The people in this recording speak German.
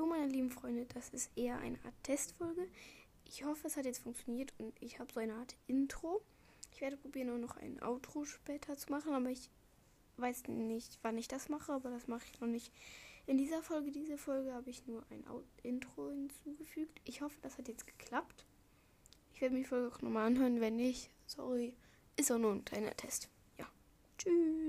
Hallo meine lieben Freunde, das ist eher eine Art Testfolge. Ich hoffe, es hat jetzt funktioniert und ich habe so eine Art Intro. Ich werde probieren, auch noch ein Outro später zu machen, aber ich weiß nicht, wann ich das mache, aber das mache ich noch nicht. In dieser Folge, diese Folge habe ich nur ein Out Intro hinzugefügt. Ich hoffe, das hat jetzt geklappt. Ich werde mir die Folge auch nochmal anhören, wenn nicht. Sorry, ist auch nur ein kleiner Test. Ja. Tschüss.